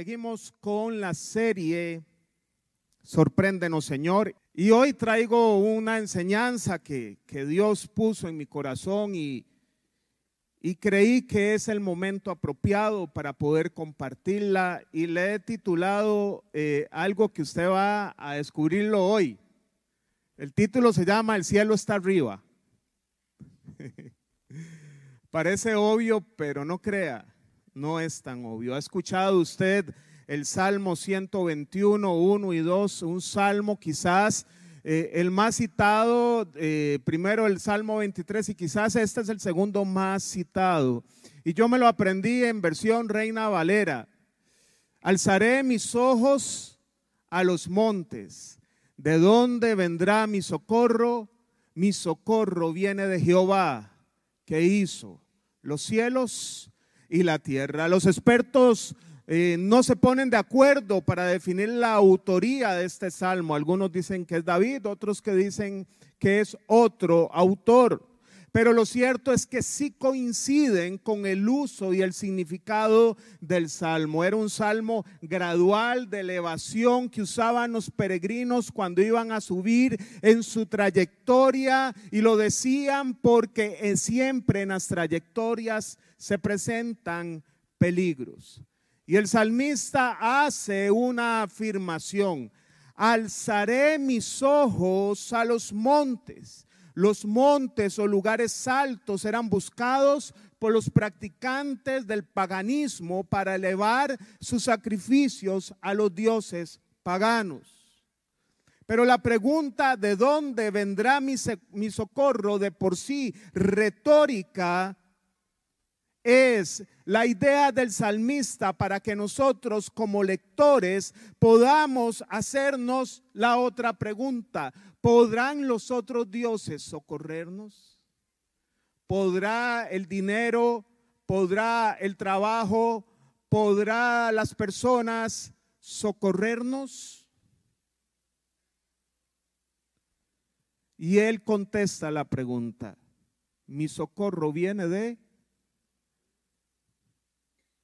Seguimos con la serie Sorpréndenos Señor. Y hoy traigo una enseñanza que, que Dios puso en mi corazón y, y creí que es el momento apropiado para poder compartirla y le he titulado eh, algo que usted va a descubrirlo hoy. El título se llama El cielo está arriba. Parece obvio, pero no crea, no es tan obvio. ¿Ha escuchado usted el Salmo 121, 1 y 2? Un salmo quizás eh, el más citado, eh, primero el Salmo 23 y quizás este es el segundo más citado. Y yo me lo aprendí en versión Reina Valera. Alzaré mis ojos a los montes. ¿De dónde vendrá mi socorro? Mi socorro viene de Jehová, que hizo los cielos y la tierra. Los expertos eh, no se ponen de acuerdo para definir la autoría de este salmo. Algunos dicen que es David, otros que dicen que es otro autor. Pero lo cierto es que sí coinciden con el uso y el significado del salmo. Era un salmo gradual de elevación que usaban los peregrinos cuando iban a subir en su trayectoria y lo decían porque siempre en las trayectorias se presentan peligros. Y el salmista hace una afirmación, alzaré mis ojos a los montes. Los montes o lugares altos eran buscados por los practicantes del paganismo para elevar sus sacrificios a los dioses paganos. Pero la pregunta de dónde vendrá mi, mi socorro de por sí retórica es la idea del salmista para que nosotros como lectores podamos hacernos la otra pregunta. ¿Podrán los otros dioses socorrernos? ¿Podrá el dinero? ¿Podrá el trabajo? ¿Podrá las personas socorrernos? Y él contesta la pregunta. Mi socorro viene de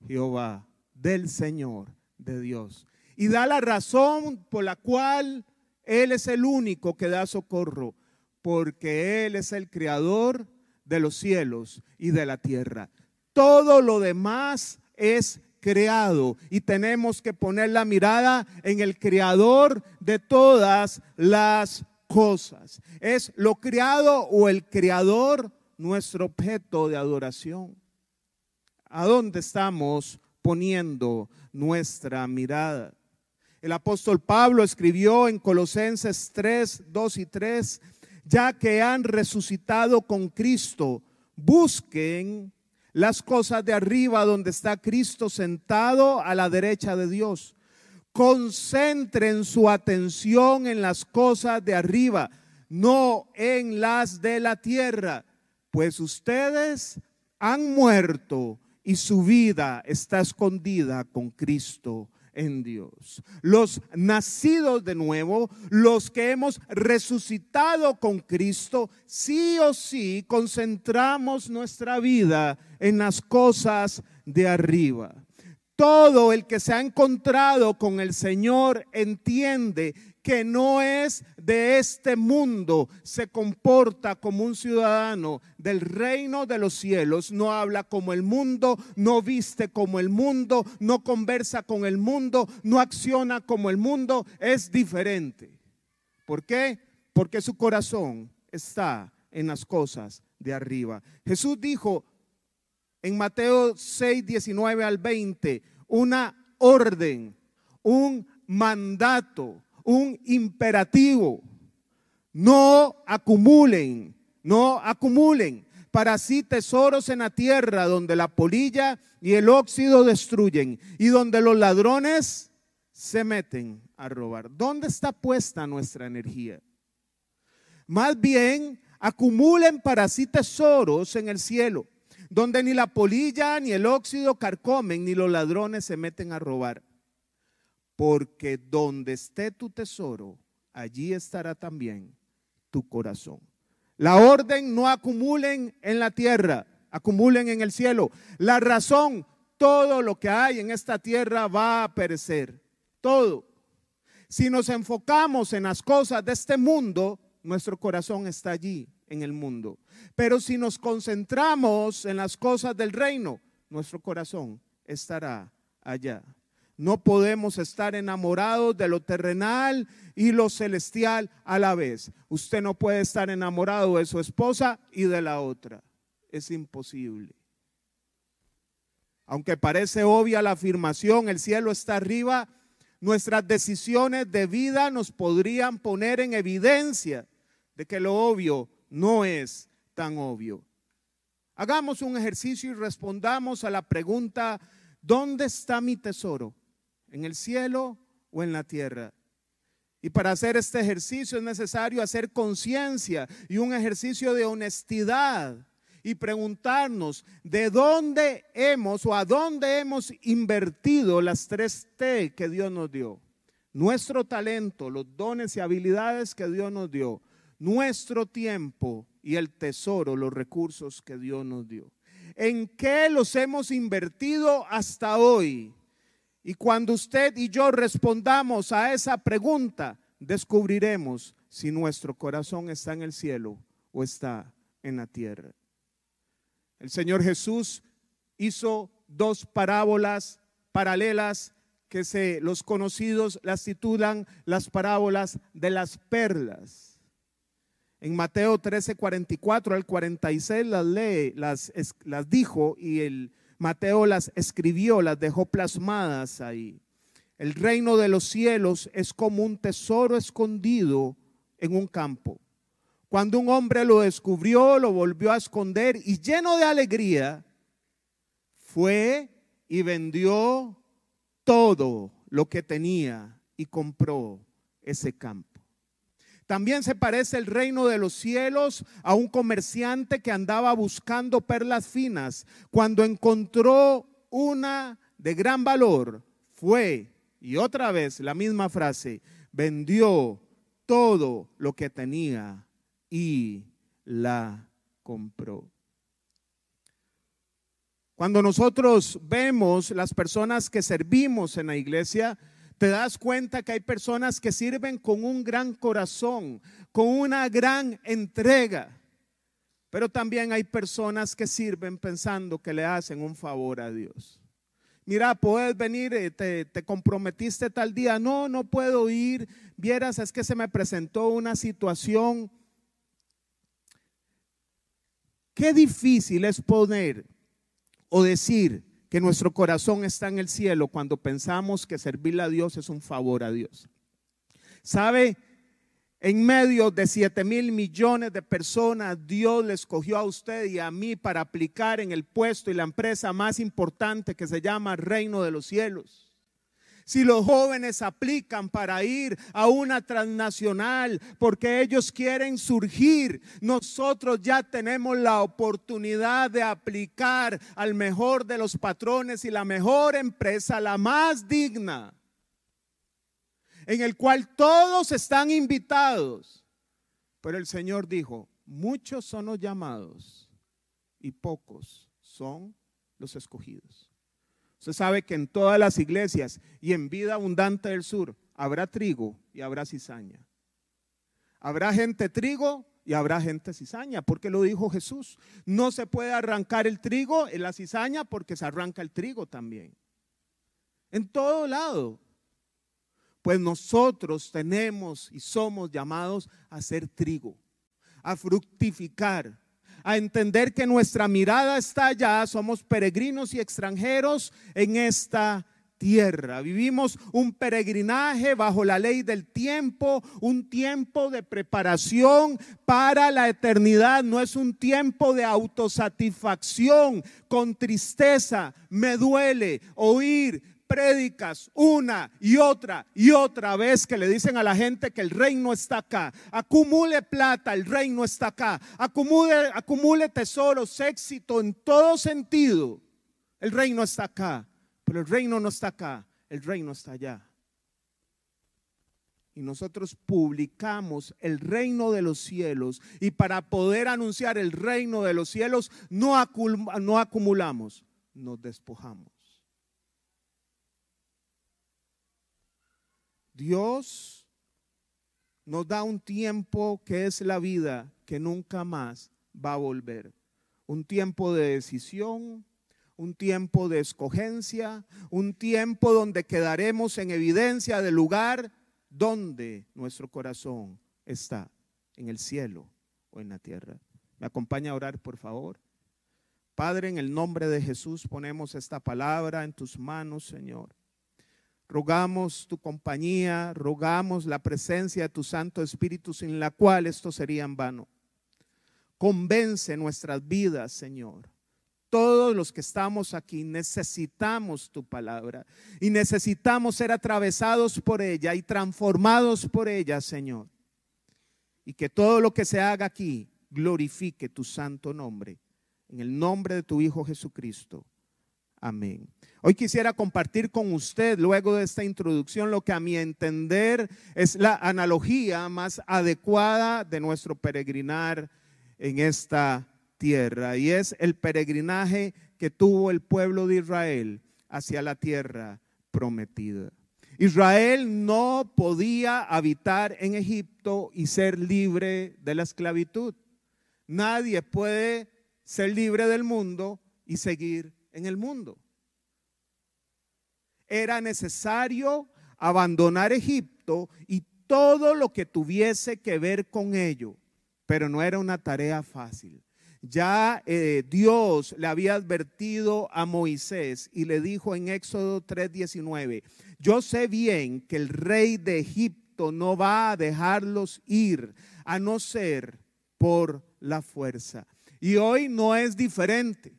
Jehová, del Señor, de Dios. Y da la razón por la cual Él es el único que da socorro, porque Él es el creador de los cielos y de la tierra. Todo lo demás es creado y tenemos que poner la mirada en el creador de todas las cosas. ¿Es lo creado o el creador nuestro objeto de adoración? ¿A dónde estamos poniendo nuestra mirada? El apóstol Pablo escribió en Colosenses 3, 2 y 3, ya que han resucitado con Cristo, busquen las cosas de arriba donde está Cristo sentado a la derecha de Dios. Concentren su atención en las cosas de arriba, no en las de la tierra, pues ustedes han muerto y su vida está escondida con Cristo en Dios. Los nacidos de nuevo, los que hemos resucitado con Cristo, sí o sí concentramos nuestra vida en las cosas de arriba. Todo el que se ha encontrado con el Señor entiende que no es de este mundo, se comporta como un ciudadano del reino de los cielos, no habla como el mundo, no viste como el mundo, no conversa con el mundo, no acciona como el mundo, es diferente. ¿Por qué? Porque su corazón está en las cosas de arriba. Jesús dijo en Mateo 6, 19 al 20, una orden, un mandato un imperativo. No acumulen, no acumulen para sí tesoros en la tierra donde la polilla y el óxido destruyen y donde los ladrones se meten a robar. ¿Dónde está puesta nuestra energía? Más bien, acumulen para sí tesoros en el cielo, donde ni la polilla ni el óxido carcomen, ni los ladrones se meten a robar porque donde esté tu tesoro, allí estará también tu corazón. La orden no acumulen en la tierra, acumulen en el cielo. La razón, todo lo que hay en esta tierra va a perecer. Todo. Si nos enfocamos en las cosas de este mundo, nuestro corazón está allí, en el mundo. Pero si nos concentramos en las cosas del reino, nuestro corazón estará allá. No podemos estar enamorados de lo terrenal y lo celestial a la vez. Usted no puede estar enamorado de su esposa y de la otra. Es imposible. Aunque parece obvia la afirmación, el cielo está arriba, nuestras decisiones de vida nos podrían poner en evidencia de que lo obvio no es tan obvio. Hagamos un ejercicio y respondamos a la pregunta, ¿dónde está mi tesoro? ¿En el cielo o en la tierra? Y para hacer este ejercicio es necesario hacer conciencia y un ejercicio de honestidad y preguntarnos de dónde hemos o a dónde hemos invertido las tres T que Dios nos dio. Nuestro talento, los dones y habilidades que Dios nos dio, nuestro tiempo y el tesoro, los recursos que Dios nos dio. ¿En qué los hemos invertido hasta hoy? Y cuando usted y yo respondamos a esa pregunta, descubriremos si nuestro corazón está en el cielo o está en la tierra. El Señor Jesús hizo dos parábolas paralelas que se, los conocidos las titulan las parábolas de las perlas. En Mateo 13, 44 al 46 las lee, las, las dijo y el Mateo las escribió, las dejó plasmadas ahí. El reino de los cielos es como un tesoro escondido en un campo cuando un hombre lo descubrió, lo volvió a esconder y lleno de alegría, fue y vendió todo lo que tenía y compró ese campo. También se parece el reino de los cielos a un comerciante que andaba buscando perlas finas. Cuando encontró una de gran valor, fue, y otra vez la misma frase, vendió todo lo que tenía y la compró. Cuando nosotros vemos las personas que servimos en la iglesia, te das cuenta que hay personas que sirven con un gran corazón, con una gran entrega. Pero también hay personas que sirven pensando que le hacen un favor a Dios. Mira, puedes venir, eh, te, te, comprometiste tal día. No, no puedo ir. Vieras, es que se me presentó una situación Qué difícil es poner o decir que nuestro corazón está en el cielo cuando pensamos que servirle a Dios es un favor a Dios. ¿Sabe? En medio de 7 mil millones de personas, Dios le escogió a usted y a mí para aplicar en el puesto y la empresa más importante que se llama Reino de los Cielos si los jóvenes aplican para ir a una transnacional porque ellos quieren surgir, nosotros ya tenemos la oportunidad de aplicar al mejor de los patrones y la mejor empresa, la más digna, en el cual todos están invitados. Pero el Señor dijo, muchos son los llamados y pocos son los escogidos. Usted sabe que en todas las iglesias y en vida abundante del sur habrá trigo y habrá cizaña. Habrá gente trigo y habrá gente cizaña, porque lo dijo Jesús. No se puede arrancar el trigo en la cizaña porque se arranca el trigo también. En todo lado. Pues nosotros tenemos y somos llamados a ser trigo, a fructificar, a entender que nuestra mirada está allá, somos peregrinos y extranjeros en esta tierra. Vivimos un peregrinaje bajo la ley del tiempo, un tiempo de preparación para la eternidad. No es un tiempo de autosatisfacción con tristeza. Me duele oír prédicas una y otra y otra vez que le dicen a la gente que el reino está acá. Acumule plata, el reino está acá. Acumule, acumule tesoros, éxito en todo sentido. El reino está acá, pero el reino no está acá, el reino está allá. Y nosotros publicamos el reino de los cielos y para poder anunciar el reino de los cielos no, no acumulamos, nos despojamos Dios nos da un tiempo que es la vida que nunca más va a volver. Un tiempo de decisión, un tiempo de escogencia, un tiempo donde quedaremos en evidencia del lugar donde nuestro corazón está, en el cielo o en la tierra. ¿Me acompaña a orar, por favor? Padre, en el nombre de Jesús ponemos esta palabra en tus manos, Señor. Rogamos tu compañía, rogamos la presencia de tu Santo Espíritu sin la cual esto sería en vano. Convence nuestras vidas, Señor. Todos los que estamos aquí necesitamos tu palabra y necesitamos ser atravesados por ella y transformados por ella, Señor. Y que todo lo que se haga aquí glorifique tu santo nombre en el nombre de tu Hijo Jesucristo. Amén. Hoy quisiera compartir con usted, luego de esta introducción, lo que a mi entender es la analogía más adecuada de nuestro peregrinar en esta tierra. Y es el peregrinaje que tuvo el pueblo de Israel hacia la tierra prometida. Israel no podía habitar en Egipto y ser libre de la esclavitud. Nadie puede ser libre del mundo y seguir en el mundo. Era necesario abandonar Egipto y todo lo que tuviese que ver con ello, pero no era una tarea fácil. Ya eh, Dios le había advertido a Moisés y le dijo en Éxodo 3:19, yo sé bien que el rey de Egipto no va a dejarlos ir a no ser por la fuerza. Y hoy no es diferente.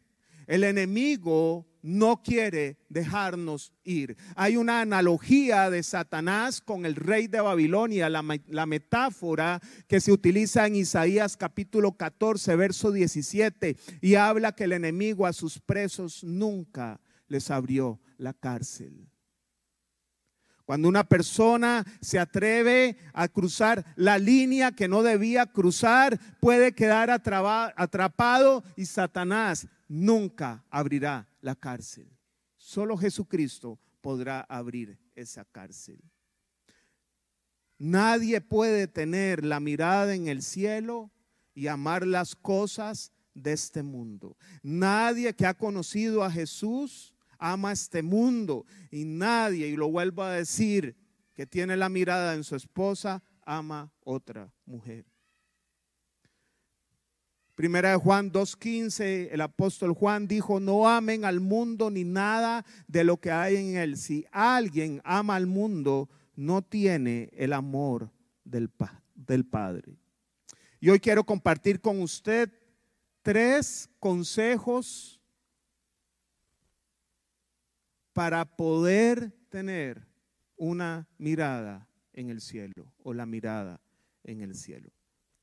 El enemigo no quiere dejarnos ir. Hay una analogía de Satanás con el rey de Babilonia, la, la, metáfora que se utiliza en Isaías capítulo 14, verso 17, y habla que el enemigo a sus presos nunca les abrió la cárcel. Cuando una persona se atreve a cruzar la línea que no debía cruzar, puede quedar atrapado y Satanás nunca abrirá la cárcel. Solo Jesucristo podrá abrir esa cárcel. Nadie puede tener la mirada en el cielo y amar las cosas de este mundo. Nadie que ha conocido a Jesús ama este mundo y nadie, y lo vuelvo a decir, que tiene la mirada en su esposa, ama otra mujer. Primera de Juan 2.15, el apóstol Juan dijo, no amen al mundo ni nada de lo que hay en él. Si alguien ama al mundo, no tiene el amor del, del Padre. Y hoy quiero compartir con usted tres consejos para poder tener una mirada en el cielo o la mirada en el cielo.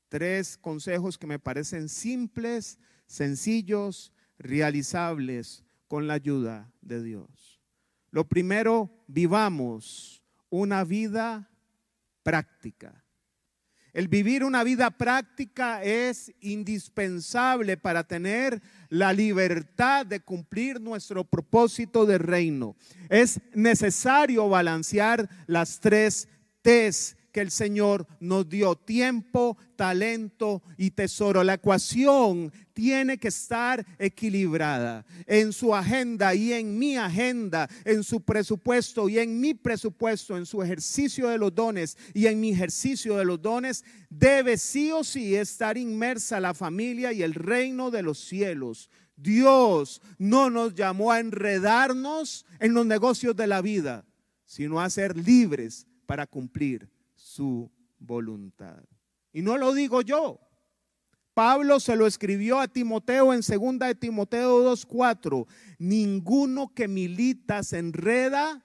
Tres consejos que me parecen simples, sencillos, realizables con la ayuda de Dios. Lo primero, vivamos una vida práctica. El vivir una vida práctica es indispensable para tener la libertad de cumplir nuestro propósito de reino. Es necesario balancear las tres T's que el Señor nos dio, tiempo, talento y tesoro. La ecuación tiene que estar equilibrada en su agenda y en mi agenda, en su presupuesto y en mi presupuesto, en su ejercicio de los dones y en mi ejercicio de los dones, debe sí o sí estar inmersa la familia y el reino de los cielos. Dios no nos llamó a enredarnos en los negocios de la vida, sino a ser libres para cumplir su voluntad. Y no lo digo yo. Pablo se lo escribió a Timoteo en 2 de Timoteo 2:4. Ninguno que milita se enreda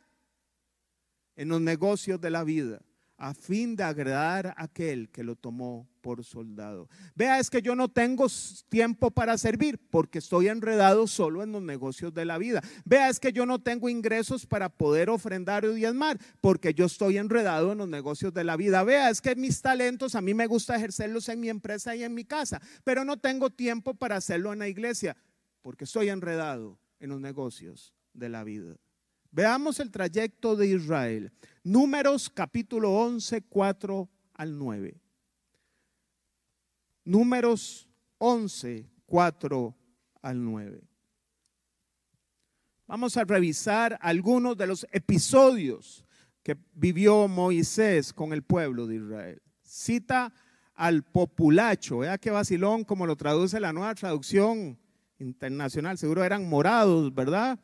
en los negocios de la vida a fin de agradar a aquel que lo tomó por soldado. Vea, es que yo no tengo tiempo para servir porque estoy enredado solo en los negocios de la vida. Vea, es que yo no tengo ingresos para poder ofrendar o diezmar porque yo estoy enredado en los negocios de la vida. Vea, es que mis talentos a mí me gusta ejercerlos en mi empresa y en mi casa, pero no tengo tiempo para hacerlo en la iglesia porque estoy enredado en los negocios de la vida. Veamos el trayecto de Israel. Números capítulo 11, 4 al 9. Números 11, 4 al 9. Vamos a revisar algunos de los episodios que vivió Moisés con el pueblo de Israel. Cita al populacho, vea qué vacilón como lo traduce la nueva traducción internacional, seguro eran morados, ¿verdad?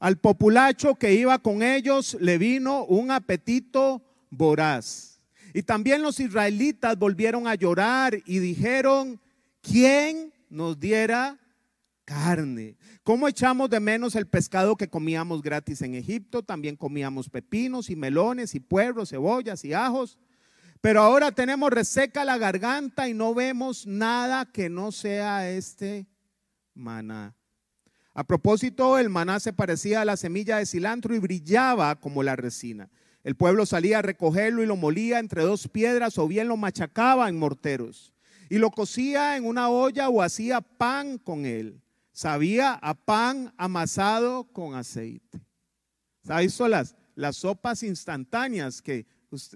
Al populacho que iba con ellos le vino un apetito voraz. Y también los israelitas volvieron a llorar y dijeron, ¿quién nos diera carne? ¿Cómo echamos de menos el pescado que comíamos gratis en Egipto? También comíamos pepinos y melones y puerros, cebollas y ajos. Pero ahora tenemos reseca la garganta y no vemos nada que no sea este maná. A propósito, el maná se parecía a la semilla de cilantro y brillaba como la resina. El pueblo salía a recogerlo y lo molía entre dos piedras o bien lo machacaba en morteros. Y lo cocía en una olla o hacía pan con él. Sabía a pan amasado con aceite. ¿Sabes? Las, las sopas instantáneas que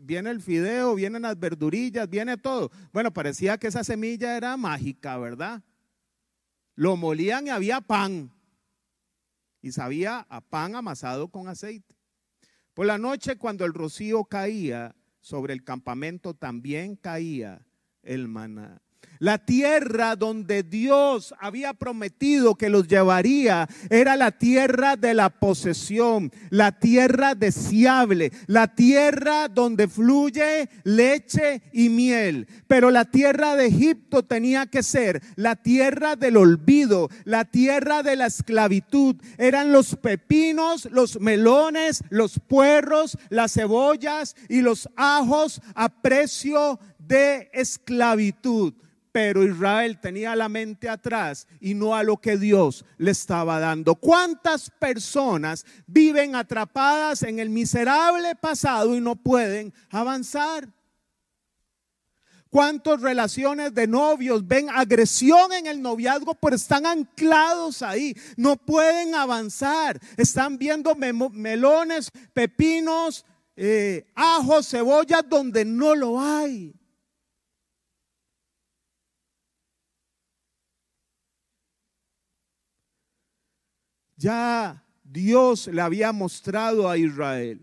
viene el fideo, vienen las verdurillas, viene todo. Bueno, parecía que esa semilla era mágica, ¿verdad? Lo molían y había pan y sabía a pan amasado con aceite. Por la noche, cuando el rocío caía sobre el campamento, también caía el maná. La tierra donde Dios había prometido que los llevaría era la tierra de la posesión, la tierra deseable, la tierra donde fluye leche y miel. Pero la tierra de Egipto tenía que ser la tierra del olvido, la tierra de la esclavitud. Eran los pepinos, los melones, los puerros, las cebollas y los ajos a precio de esclavitud pero Israel tenía la mente atrás y no a lo que Dios le estaba dando. ¿Cuántas personas viven atrapadas en el miserable pasado y no pueden avanzar? ¿Cuántas relaciones de novios ven agresión en el noviazgo, pero están anclados ahí? No pueden avanzar. Están viendo melones, pepinos, eh, ajos, cebollas donde no lo hay. Ya Dios le había mostrado a Israel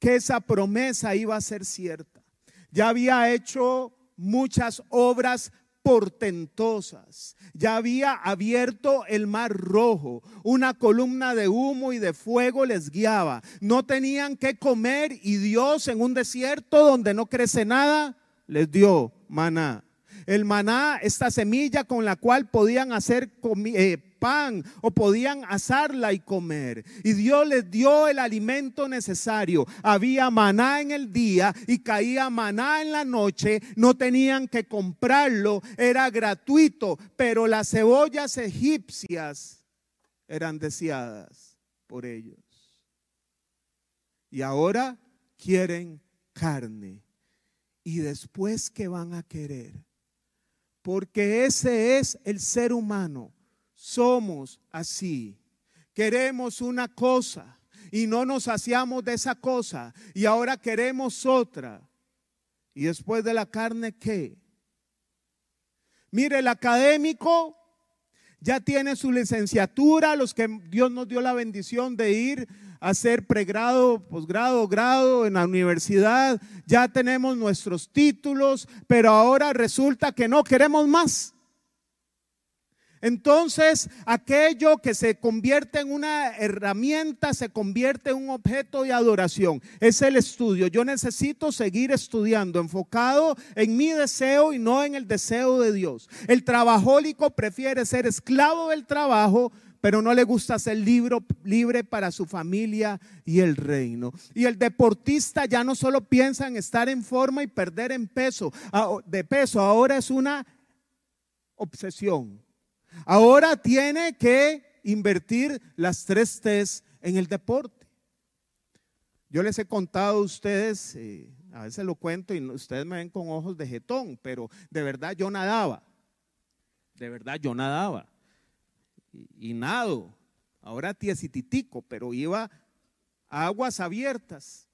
que esa promesa iba a ser cierta. Ya había hecho muchas obras portentosas. Ya había abierto el mar rojo. Una columna de humo y de fuego les guiaba. No tenían que comer y Dios en un desierto donde no crece nada, les dio maná. El maná, esta semilla con la cual podían hacer eh, pan o podían asarla y comer. Y Dios les dio el alimento necesario. Había maná en el día y caía maná en la noche. No tenían que comprarlo, era gratuito. Pero las cebollas egipcias eran deseadas por ellos. Y ahora quieren carne. Y después, ¿qué van a querer? porque ese es el ser humano. Somos así. Queremos una cosa y no nos hacíamos de esa cosa y ahora queremos otra. Y después de la carne, ¿qué? Mire, el académico ya tiene su licenciatura, los que Dios nos dio la bendición de ir hacer pregrado, posgrado, grado en la universidad, ya tenemos nuestros títulos, pero ahora resulta que no queremos más. Entonces, aquello que se convierte en una herramienta se convierte en un objeto de adoración. Es el estudio. Yo necesito seguir estudiando, enfocado en mi deseo y no en el deseo de Dios. El trabajólico prefiere ser esclavo del trabajo pero no le gusta ser libre para su familia y el reino. Y el deportista ya no solo piensa en estar en forma y perder en peso, de peso, ahora es una obsesión. Ahora tiene que invertir las tres T's en el deporte. Yo les he contado a ustedes, eh, a veces lo cuento y ustedes me ven con ojos de jetón, pero de verdad yo nadaba. De verdad yo nadaba y, nado. Ahora tiesititico, pero iba a aguas abiertas.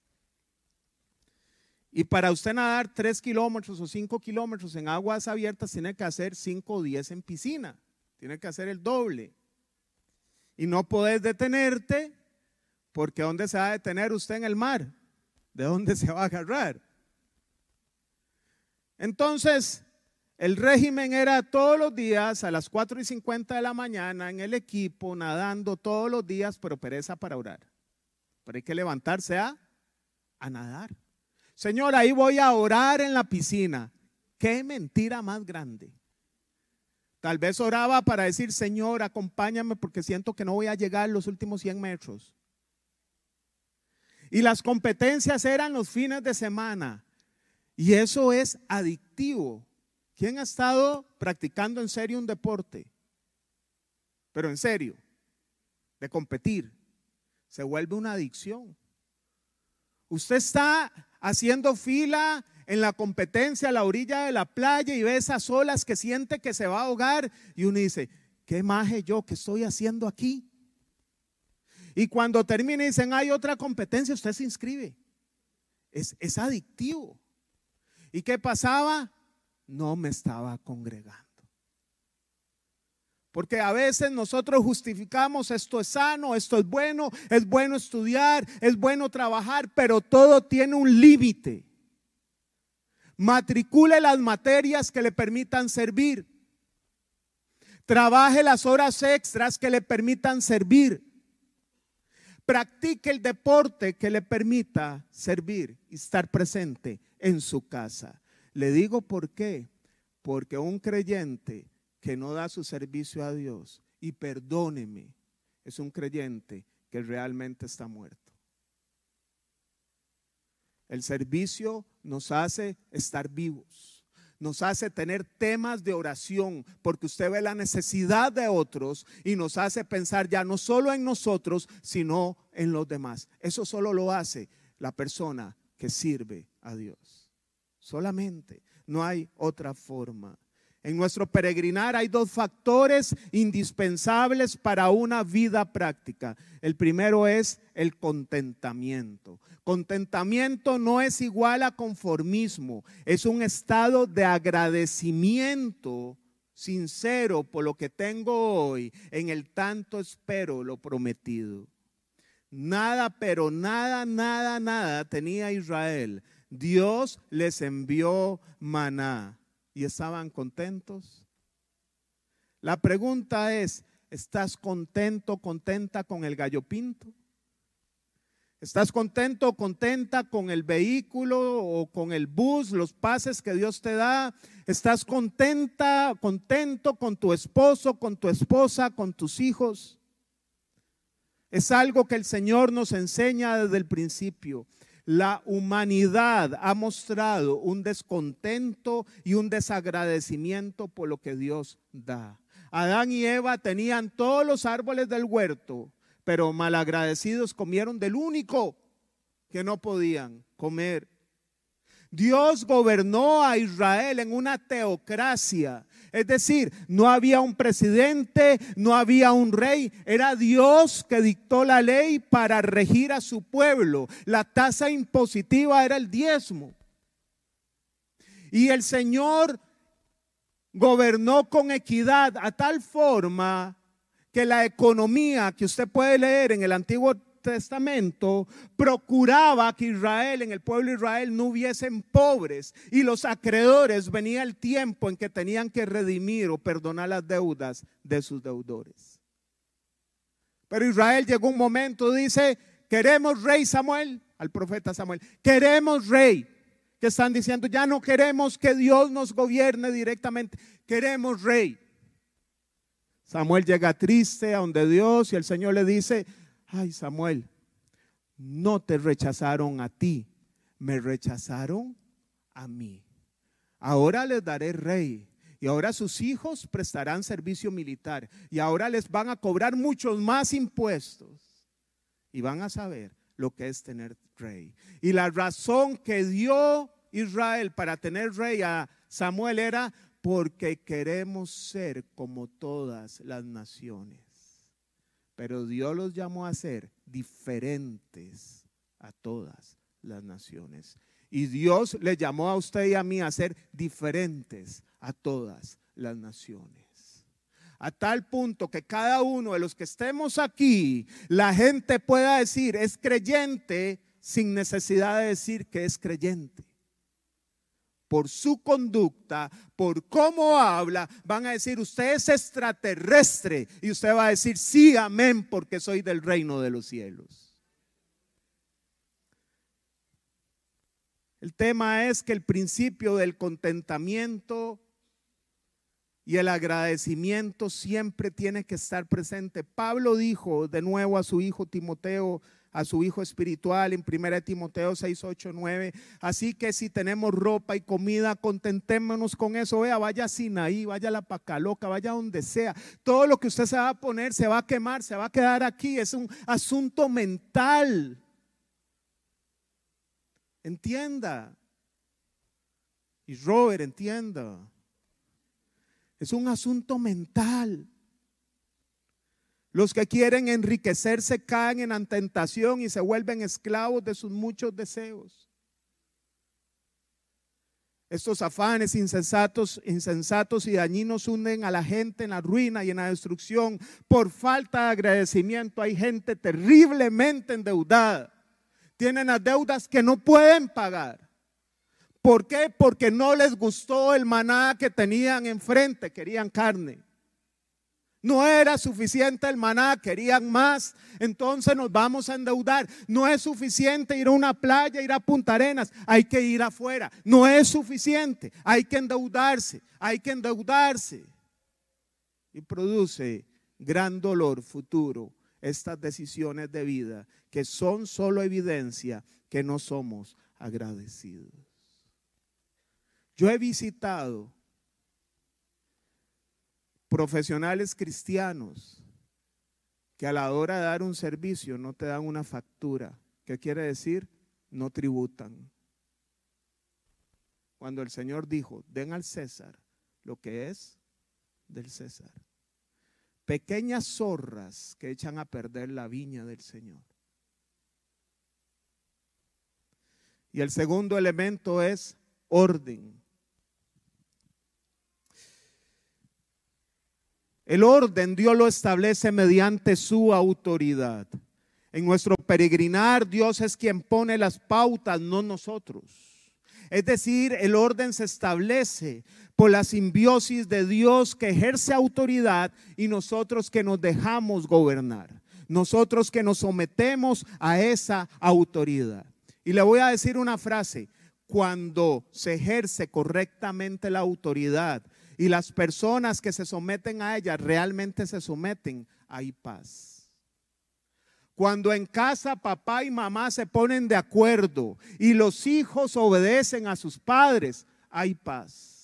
Y para usted nadar 3 kilómetros o 5 kilómetros en aguas abiertas, tiene que hacer 5 o 10 en piscina. Tiene que hacer el doble. Y no puedes detenerte, porque ¿dónde se va a detener usted en el mar? ¿De dónde se va a agarrar? Entonces, el régimen era todos los días a las 4 y 50 de la mañana en el equipo, nadando todos los días, pero pereza para orar. Pero hay que levantarse a, a nadar. Señor, ahí voy a orar en la piscina. Qué mentira más grande. Tal vez oraba para decir, Señor, acompáñame porque siento que no voy a llegar los últimos 100 metros. Y las competencias eran los fines de semana. Y eso es adictivo. ¿Quién ha estado practicando en serio un deporte? Pero en serio, de competir. Se vuelve una adicción. Usted está haciendo fila en la competencia a la orilla de la playa y ve esas olas que siente que se va a ahogar y uno dice, ¿qué maje yo que estoy haciendo aquí? Y cuando termina y dicen, hay otra competencia, usted se inscribe. Es, es adictivo. ¿Y qué pasaba? No me estaba congregando. Porque a veces nosotros justificamos esto es sano, esto es bueno, es bueno estudiar, es bueno trabajar, pero todo tiene un límite. Matricule las materias que le permitan servir. Trabaje las horas extras que le permitan servir. Practique el deporte que le permita servir y estar presente en su casa. Le digo por qué. Porque un creyente que no da su servicio a Dios, y perdóneme, es un creyente que realmente está muerto. El servicio nos hace estar vivos, nos hace tener temas de oración, porque usted ve la necesidad de otros y nos hace pensar ya no solo en nosotros, sino en los demás. Eso solo lo hace la persona que sirve a Dios. Solamente, no hay otra forma. En nuestro peregrinar hay dos factores indispensables para una vida práctica. El primero es el contentamiento. Contentamiento no es igual a conformismo, es un estado de agradecimiento sincero por lo que tengo hoy, en el tanto espero lo prometido. Nada, pero nada, nada, nada tenía Israel. Dios les envió maná y estaban contentos? La pregunta es, ¿estás contento, contenta con el gallo pinto? ¿Estás contento, contenta con el vehículo o con el bus, los pases que Dios te da? ¿Estás contenta, contento con tu esposo, con tu esposa, con tus hijos? Es algo que el Señor nos enseña desde el principio la humanidad ha mostrado un descontento y un desagradecimiento por lo que Dios da. Adán y Eva tenían todos los árboles del huerto, pero malagradecidos comieron del único que no podían comer. Dios gobernó a Israel en una teocracia es decir, no había un presidente, no había un rey, era Dios que dictó la ley para regir a su pueblo. La tasa impositiva era el diezmo. Y el Señor gobernó con equidad a tal forma que la economía que usted puede leer en el Antiguo Testamento procuraba que Israel, en el pueblo de Israel, no hubiesen pobres y los acreedores venía el tiempo en que tenían que redimir o perdonar las deudas de sus deudores. Pero Israel llegó un momento, dice, queremos rey Samuel, al profeta Samuel, queremos rey. Que están diciendo, ya no queremos que Dios nos gobierne directamente, queremos rey. Samuel llega triste a donde Dios y el Señor le dice, ay Samuel, no te rechazaron a ti, me rechazaron a mí. Ahora les daré rey y ahora sus hijos prestarán servicio militar y ahora les van a cobrar muchos más impuestos y van a saber lo que es tener rey. Y la razón que dio Israel para tener rey a Samuel era porque queremos ser como todas las naciones. Pero Dios los llamó a ser diferentes a todas las naciones. Y Dios le llamó a usted y a mí a ser diferentes a todas las naciones. A tal punto que cada uno de los que estemos aquí, la gente pueda decir, es creyente sin necesidad de decir que es creyente. Por su conducta, por cómo habla, van a decir, usted es extraterrestre. Y usted va a decir, sí, amén, porque soy del reino de los cielos. El tema es que el principio del contentamiento y el agradecimiento siempre tiene que estar presente. Pablo dijo de nuevo a su hijo Timoteo, a su hijo espiritual en 1 Timoteo 6, 8, 9. Así que si tenemos ropa y comida, contentémonos con eso. Vea, vaya a Sinaí, vaya a la Pacaloca, vaya donde sea. Todo lo que usted se va a poner se va a quemar, se va a quedar aquí. Es un asunto mental. Entienda. Y Robert, entienda. Es un asunto mental. Los que quieren enriquecerse caen en la tentación y se vuelven esclavos de sus muchos deseos. Estos afanes insensatos, insensatos y dañinos hunden a la gente en la ruina y en la destrucción. Por falta de agradecimiento hay gente terriblemente endeudada tienen las deudas que no pueden pagar. ¿Por qué? Porque no les gustó el maná que tenían enfrente, querían carne. No era suficiente el maná, querían más. Entonces nos vamos a endeudar. No es suficiente ir a una playa, ir a Punta Arenas. Hay que ir afuera. No es suficiente. Hay que endeudarse. Hay que endeudarse. Y produce gran dolor futuro estas decisiones de vida que son solo evidencia que no somos agradecidos. Yo he visitado profesionales cristianos que a la hora de dar un servicio no te dan una factura. ¿Qué quiere decir? No tributan. Cuando el Señor dijo, den al César lo que es del César pequeñas zorras que echan a perder la viña del Señor. Y el segundo elemento es orden. El orden Dios lo establece mediante su autoridad. En nuestro peregrinar Dios es quien pone las pautas, no nosotros. Es decir, el orden se establece por la simbiosis de Dios que ejerce autoridad y nosotros que nos dejamos gobernar. Nosotros que nos sometemos a esa autoridad. Y le voy a decir una frase. Cuando se ejerce correctamente la autoridad y las personas que se someten a ella realmente se someten, hay paz. Cuando en casa papá y mamá se ponen de acuerdo y los hijos obedecen a sus padres, hay paz.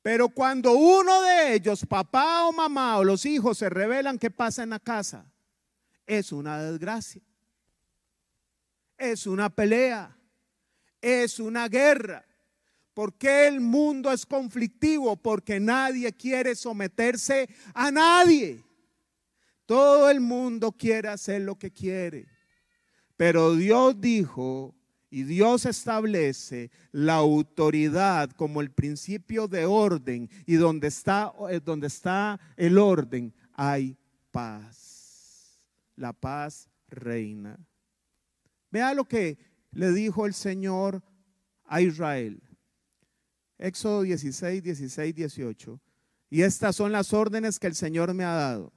Pero cuando uno de ellos, papá o mamá o los hijos, se revelan, ¿qué pasa en la casa? Es una desgracia. Es una pelea. Es una guerra. ¿Por qué el mundo es conflictivo? Porque nadie quiere someterse a nadie. Todo el mundo quiere hacer lo que quiere. Pero Dios dijo, y Dios establece la autoridad como el principio de orden y donde está, eh, el orden hay paz. La paz reina. Vea lo que le dijo el Señor a Israel. Éxodo 16, 16, 18. Y estas son las órdenes que el Señor me ha dado.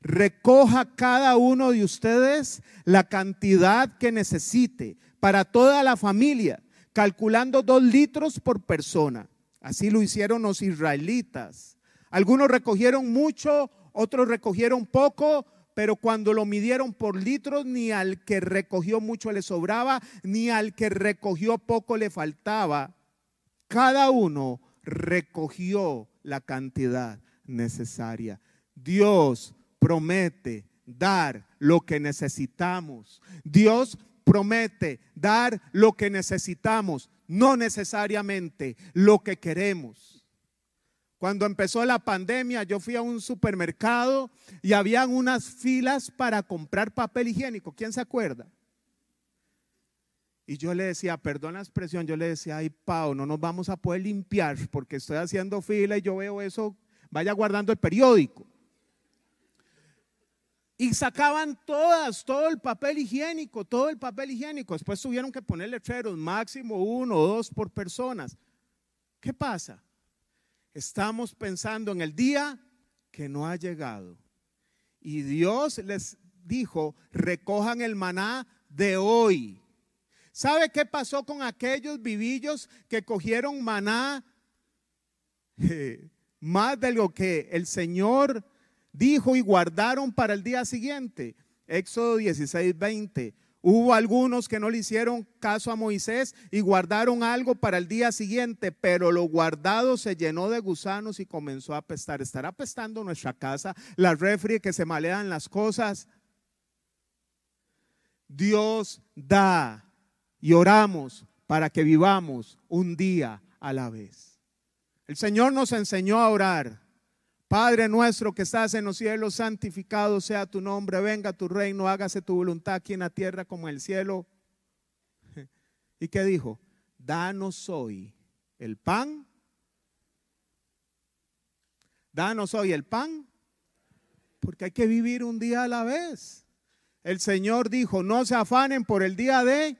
Recoja cada uno de ustedes la cantidad que necesite para toda la familia, calculando dos litros por persona. Así lo hicieron los israelitas. Algunos recogieron mucho, otros recogieron poco, pero cuando lo midieron por litros, ni al que recogió mucho le sobraba, ni al que recogió poco le faltaba. Cada uno recogió la cantidad necesaria. Dios promete dar lo que necesitamos. Dios promete dar lo que necesitamos, no necesariamente lo que queremos. Cuando empezó la pandemia, yo fui a un supermercado y habían unas filas para comprar papel higiénico. ¿Quién se acuerda? Y yo le decía, perdón la expresión, yo le decía, ay, Pau, no nos vamos a poder limpiar porque estoy haciendo fila y yo veo eso, vaya guardando el periódico. Y sacaban todas, todo el papel higiénico, todo el papel higiénico. Después tuvieron que poner letreros, máximo uno o dos por personas. ¿Qué pasa? Estamos pensando en el día que no ha llegado. Y Dios les dijo, recojan el maná de hoy. ¿Sabe qué pasó con aquellos vivillos que cogieron maná más de lo que el Señor dijo y guardaron para el día siguiente? Éxodo 16, 20. Hubo algunos que no le hicieron caso a Moisés y guardaron algo para el día siguiente, pero lo guardado se llenó de gusanos y comenzó a apestar. ¿Estará apestando nuestra casa? La refri que se malean las cosas. Dios da y oramos para que vivamos un día a la vez. El Señor nos enseñó a orar. Padre nuestro que estás en los cielos, santificado sea tu nombre, venga tu reino, hágase tu voluntad aquí en la tierra como en el cielo. ¿Y qué dijo? Danos hoy el pan. Danos hoy el pan, porque hay que vivir un día a la vez. El Señor dijo, no se afanen por el día de...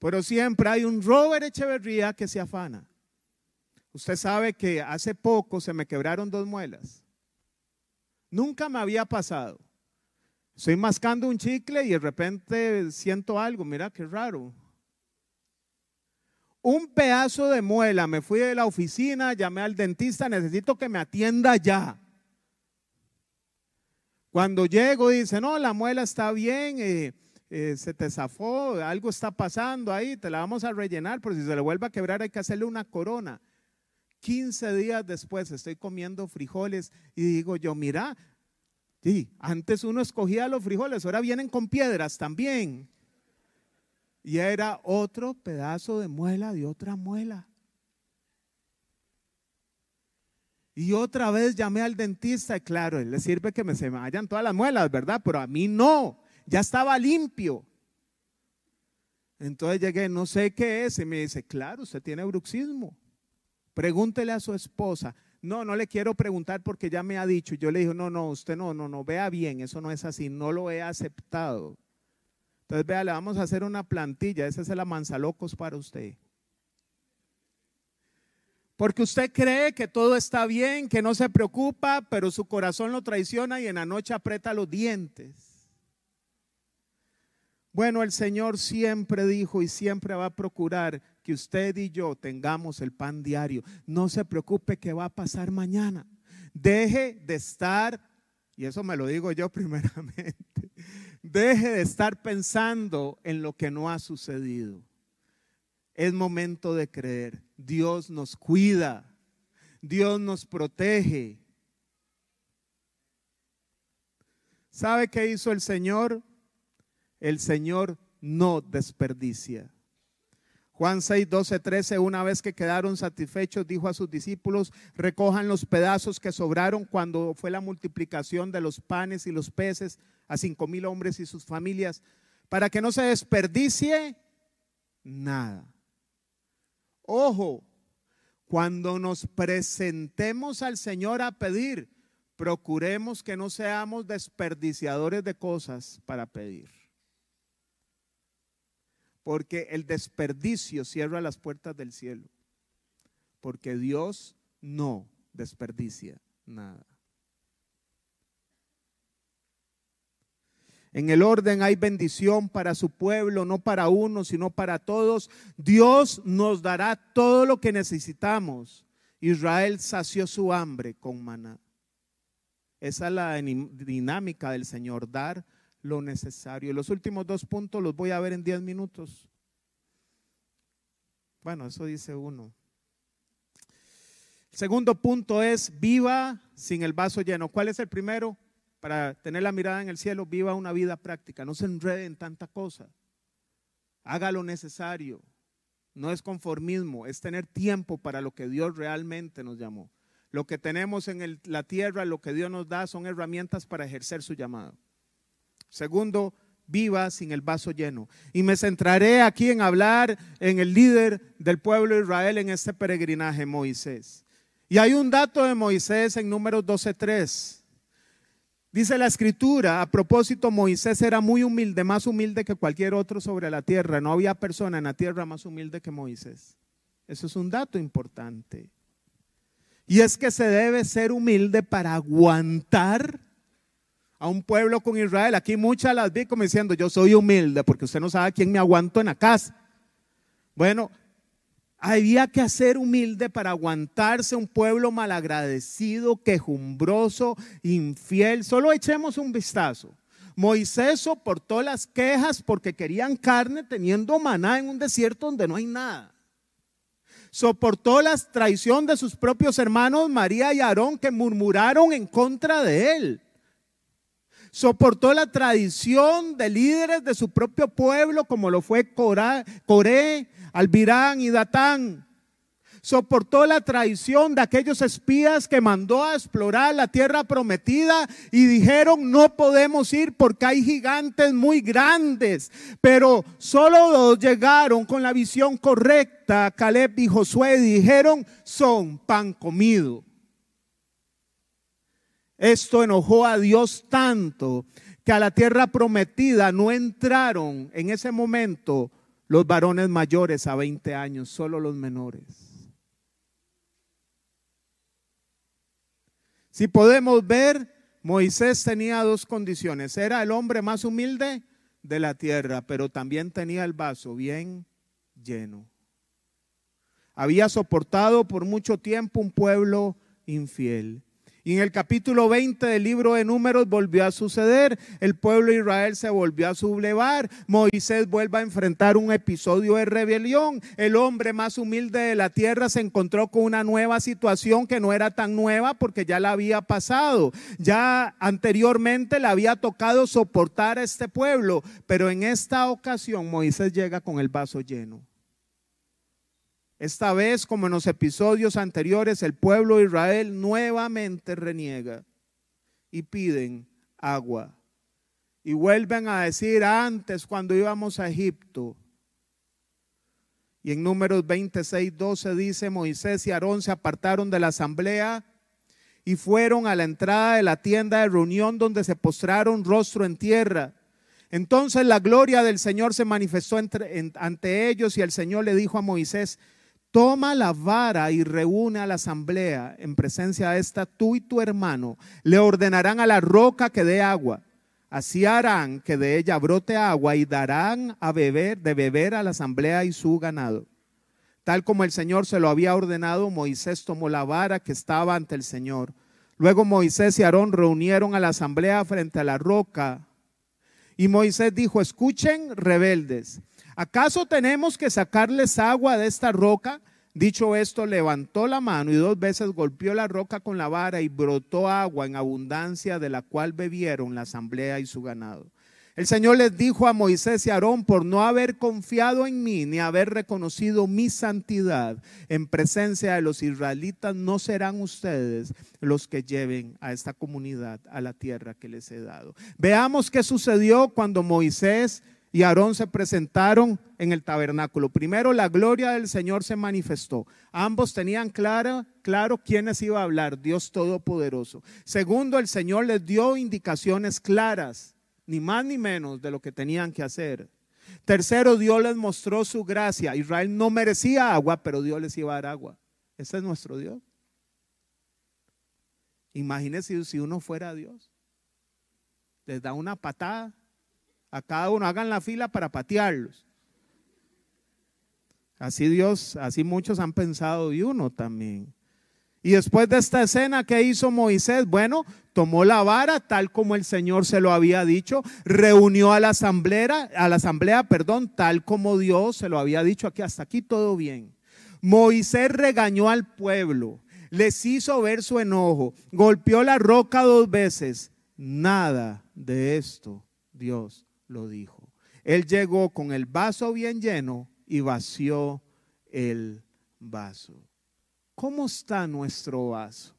Pero siempre hay un Robert Echeverría que se afana. Usted sabe que hace poco se me quebraron dos muelas. Nunca me había pasado. Estoy mascando un chicle y de repente siento algo. Mira qué raro. Un pedazo de muela. Me fui de la oficina, llamé al dentista, necesito que me atienda ya. Cuando llego dice, no, la muela está bien, eh, eh, se te zafó, algo está pasando ahí, te la vamos a rellenar, pero si se le vuelve a quebrar hay que hacerle una corona. 15 días después estoy comiendo frijoles y digo yo, mira, sí, antes uno escogía los frijoles, ahora vienen con piedras también. Y era otro pedazo de muela de otra muela. Y otra vez llamé al dentista y claro, él le sirve que me se me vayan todas las muelas, ¿verdad? Pero a mí no, ya estaba limpio. Entonces llegué, no sé qué es, y me dice, claro, usted tiene bruxismo. Pregúntele a su esposa. No, no le quiero preguntar porque ya me ha dicho. Yo le dije, no, no, usted no, no, no, vea bien, eso no es así, no lo he aceptado. Entonces, vea, le vamos a hacer una plantilla, esa es la manzalocos para usted. Porque usted cree que todo está bien, que no se preocupa, pero su corazón lo traiciona y en la noche aprieta los dientes. Bueno, el Señor siempre dijo y siempre va a procurar que usted y yo tengamos el pan diario. No se preocupe que va a pasar mañana. Deje de estar, y eso me lo digo yo primeramente, deje de estar pensando en lo que no ha sucedido. Es momento de creer. Dios nos cuida. Dios nos protege. ¿Sabe qué hizo el Señor? El Señor no desperdicia. Juan 6, 12, 13, una vez que quedaron satisfechos, dijo a sus discípulos, recojan los pedazos que sobraron cuando fue la multiplicación de los panes y los peces a cinco mil hombres y sus familias, para que no se desperdicie nada. Ojo, cuando nos presentemos al Señor a pedir, procuremos que no seamos desperdiciadores de cosas para pedir porque el desperdicio cierra las puertas del cielo, porque Dios no desperdicia nada. En el orden hay bendición para su pueblo, no para uno, sino para todos. Dios nos dará todo lo que necesitamos. Israel sació su hambre con maná. Esa es la dinámica del Señor, dar lo necesario. Los últimos dos puntos los voy a ver en diez minutos. Bueno, eso dice uno. El segundo punto es viva sin el vaso lleno. ¿Cuál es el primero? Para tener la mirada en el cielo, viva una vida práctica. No se enrede en tanta cosa. Haga lo necesario. no es conformismo, es tener tiempo para lo que Dios realmente nos llamó. Lo que tenemos en la tierra, lo que Dios nos da, son herramientas para ejercer su llamado. Segundo, viva sin el vaso lleno. Y me centraré aquí en hablar en el líder del pueblo de Israel en este peregrinaje, Moisés. Y hay un dato de Moisés en números 12.3. Dice la escritura, a propósito, Moisés era muy humilde, más humilde que cualquier otro sobre la tierra. No había persona en la tierra más humilde que Moisés. Eso es un dato importante. Y es que se debe ser humilde para aguantar a un pueblo con Israel. Aquí muchas las vi como diciendo, yo soy humilde porque usted no sabe quién me aguanto en la casa. Bueno, había que hacer humilde para aguantarse un pueblo malagradecido, quejumbroso, infiel. Solo echemos un vistazo. Moisés soportó las quejas porque querían carne teniendo maná en un desierto donde no hay nada. Soportó la traición de sus propios hermanos María y Aarón que murmuraron en contra de él. Soportó la tradición de líderes de su propio pueblo como lo fue Coré, Albirán y Datán. Soportó la traición de aquellos espías que mandó a explorar la tierra prometida y dijeron no podemos ir porque hay gigantes muy grandes. Pero solo dos llegaron con la visión correcta, Caleb y Josué, dijeron son pan comido. Esto enojó a Dios tanto que a la tierra prometida no entraron en ese momento los varones mayores a 20 años, solo los menores. Si podemos ver, Moisés tenía dos condiciones. Era el hombre más humilde de la tierra, pero también tenía el vaso bien lleno. Había soportado por mucho tiempo un pueblo infiel. Y en el capítulo 20 del libro de números volvió a suceder. El pueblo de Israel se volvió a sublevar. Moisés vuelve a enfrentar un episodio de rebelión. El hombre más humilde de la tierra se encontró con una nueva situación que no era tan nueva porque ya la había pasado. Ya anteriormente le había tocado soportar a este pueblo. Pero en esta ocasión Moisés llega con el vaso lleno. Esta vez, como en los episodios anteriores, el pueblo de Israel nuevamente reniega y piden agua. Y vuelven a decir antes cuando íbamos a Egipto. Y en números 26, 12 dice, Moisés y Aarón se apartaron de la asamblea y fueron a la entrada de la tienda de reunión donde se postraron rostro en tierra. Entonces la gloria del Señor se manifestó ante ellos y el Señor le dijo a Moisés, Toma la vara y reúne a la asamblea en presencia de esta, tú y tu hermano. Le ordenarán a la roca que dé agua. Así harán que de ella brote agua y darán a beber, de beber a la asamblea y su ganado. Tal como el Señor se lo había ordenado, Moisés tomó la vara que estaba ante el Señor. Luego Moisés y Aarón reunieron a la asamblea frente a la roca. Y Moisés dijo, escuchen rebeldes. ¿Acaso tenemos que sacarles agua de esta roca? Dicho esto, levantó la mano y dos veces golpeó la roca con la vara y brotó agua en abundancia de la cual bebieron la asamblea y su ganado. El Señor les dijo a Moisés y Aarón, por no haber confiado en mí ni haber reconocido mi santidad en presencia de los israelitas, no serán ustedes los que lleven a esta comunidad a la tierra que les he dado. Veamos qué sucedió cuando Moisés y Aarón se presentaron en el tabernáculo. Primero la gloria del Señor se manifestó. Ambos tenían claro, claro quiénes iba a hablar, Dios Todopoderoso. Segundo, el Señor les dio indicaciones claras, ni más ni menos de lo que tenían que hacer. Tercero, Dios les mostró su gracia. Israel no merecía agua, pero Dios les iba a dar agua. Ese es nuestro Dios. Imagínense si uno fuera Dios. Les da una patada a cada uno, hagan la fila para patearlos. Así Dios, así muchos han pensado y uno también. Y después de esta escena, ¿qué hizo Moisés? Bueno, tomó la vara tal como el Señor se lo había dicho, reunió a la asamblea, a la asamblea, perdón, tal como Dios se lo había dicho aquí, hasta aquí todo bien. Moisés regañó al pueblo, les hizo ver su enojo, golpeó la roca dos veces. Nada de esto Dios lo dijo. Él llegó con el vaso bien lleno y vació el vaso. ¿Cómo está nuestro vaso?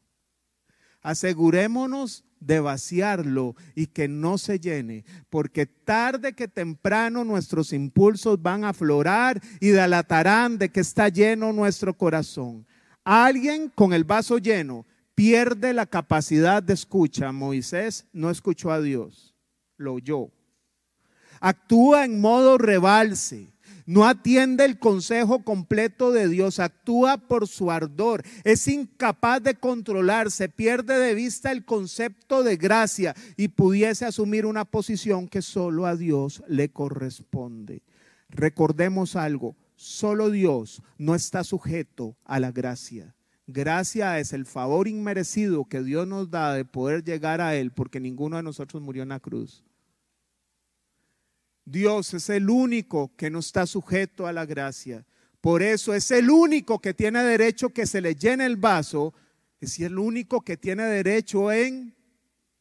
Asegurémonos de vaciarlo y que no se llene, porque tarde que temprano nuestros impulsos van a aflorar y delatarán de que está lleno nuestro corazón. Alguien con el vaso lleno pierde la capacidad de escucha. Moisés no escuchó a Dios, lo oyó. Actúa en modo rebalse no atiende el consejo completo de Dios, actúa por su ardor, es incapaz de controlarse, pierde de vista el concepto de gracia y pudiese asumir una posición que solo a Dios le corresponde. Recordemos algo, solo Dios no está sujeto a la gracia. Gracia es el favor inmerecido que Dios nos da de poder llegar a Él porque ninguno de nosotros murió en la cruz. Dios es el único que no está sujeto a la gracia. Por eso es el único que tiene derecho que se le llene el vaso. Es el único que tiene derecho en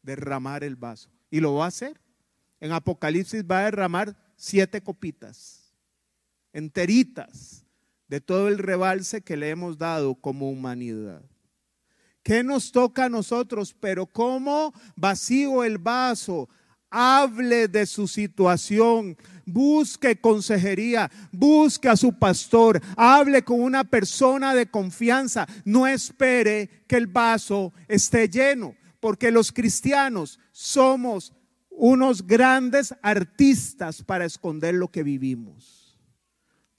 derramar el vaso. Y lo va a hacer. En Apocalipsis va a derramar siete copitas, enteritas, de todo el rebalse que le hemos dado como humanidad. ¿Qué nos toca a nosotros? Pero ¿cómo vacío el vaso? Hable de su situación, busque consejería, busque a su pastor, hable con una persona de confianza, no espere que el vaso esté lleno, porque los cristianos somos unos grandes artistas para esconder lo que vivimos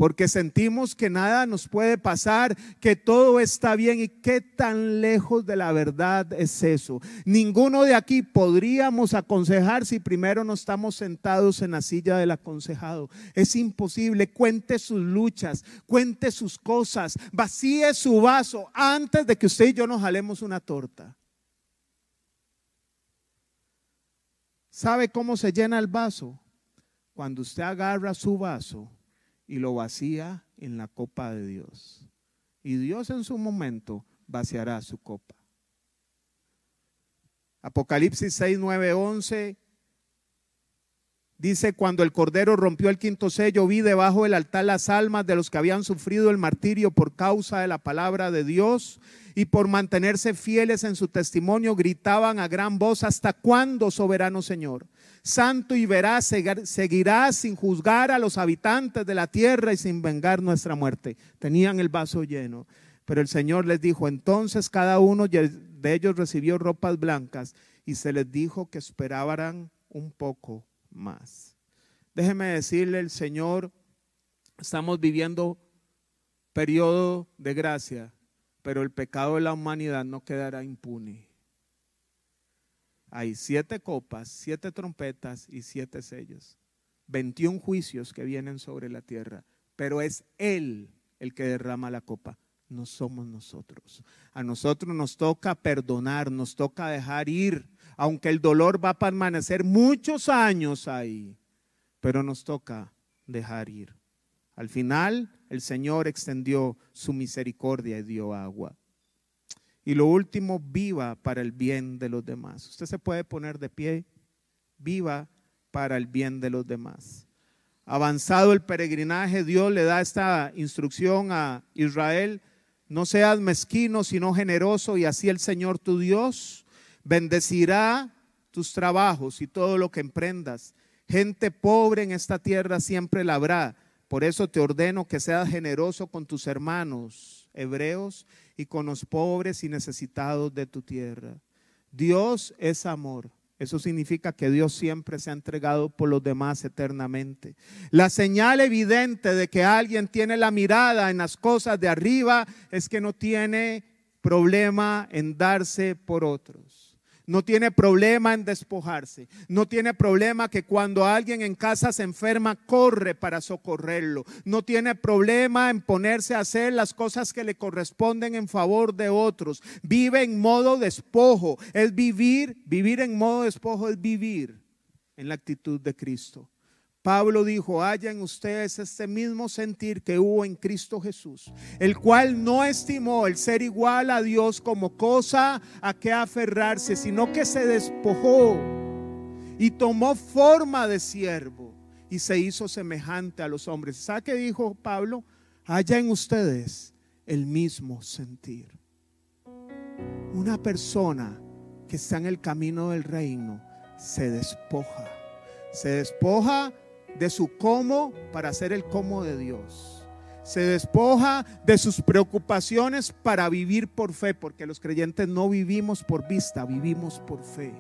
porque sentimos que nada nos puede pasar, que todo está bien y qué tan lejos de la verdad es eso. Ninguno de aquí podríamos aconsejar si primero no estamos sentados en la silla del aconsejado. Es imposible. Cuente sus luchas, cuente sus cosas, vacíe su vaso antes de que usted y yo nos jalemos una torta. ¿Sabe cómo se llena el vaso? Cuando usted agarra su vaso y lo vacía en la copa de Dios. Y Dios en su momento vaciará su copa. Apocalipsis 6, 9, 11 dice, cuando el Cordero rompió el quinto sello, vi debajo del altar las almas de los que habían sufrido el martirio por causa de la palabra de Dios y por mantenerse fieles en su testimonio, gritaban a gran voz, ¿hasta cuándo, soberano Señor? Santo y veraz seguirá sin juzgar a los habitantes de la tierra y sin vengar nuestra muerte. Tenían el vaso lleno. Pero el Señor les dijo, entonces cada uno de ellos recibió ropas blancas y se les dijo que esperaban un poco más. Déjeme decirle, el Señor, estamos viviendo periodo de gracia, pero el pecado de la humanidad no quedará impune hay siete copas, siete trompetas y siete sellos. 21 juicios que vienen sobre la tierra, pero es Él el que derrama la copa, no somos nosotros. A nosotros nos toca perdonar, nos toca dejar ir, aunque el dolor va a permanecer muchos años ahí, pero nos toca dejar ir. Al final, el Señor extendió su misericordia y dio agua. Y lo último, viva para el bien de los demás. Usted se puede poner de pie, viva para el bien de los demás. Avanzado el peregrinaje, Dios le da esta instrucción a Israel, no seas mezquino, sino generoso, y así el Señor tu Dios bendecirá tus trabajos y todo lo que emprendas. Gente pobre en esta tierra siempre la habrá. Por eso te ordeno que seas generoso con tus hermanos hebreos y con los pobres y necesitados de tu tierra. Dios es amor. Eso significa que Dios siempre se ha entregado por los demás eternamente. La señal evidente de que alguien tiene la mirada en las cosas de arriba es que no tiene problema en darse por otros. No tiene problema en despojarse. No tiene problema que cuando alguien en casa se enferma, corre para socorrerlo. No tiene problema en ponerse a hacer las cosas que le corresponden en favor de otros. Vive en modo despojo. Es vivir, vivir en modo despojo es vivir en la actitud de Cristo. Pablo dijo, haya en ustedes este mismo sentir que hubo en Cristo Jesús, el cual no estimó el ser igual a Dios como cosa a que aferrarse, sino que se despojó y tomó forma de siervo y se hizo semejante a los hombres. ¿Sabe qué dijo Pablo? haya en ustedes el mismo sentir. Una persona que está en el camino del reino se despoja. Se despoja de su cómo para hacer el cómo de Dios. Se despoja de sus preocupaciones para vivir por fe, porque los creyentes no vivimos por vista, vivimos por fe.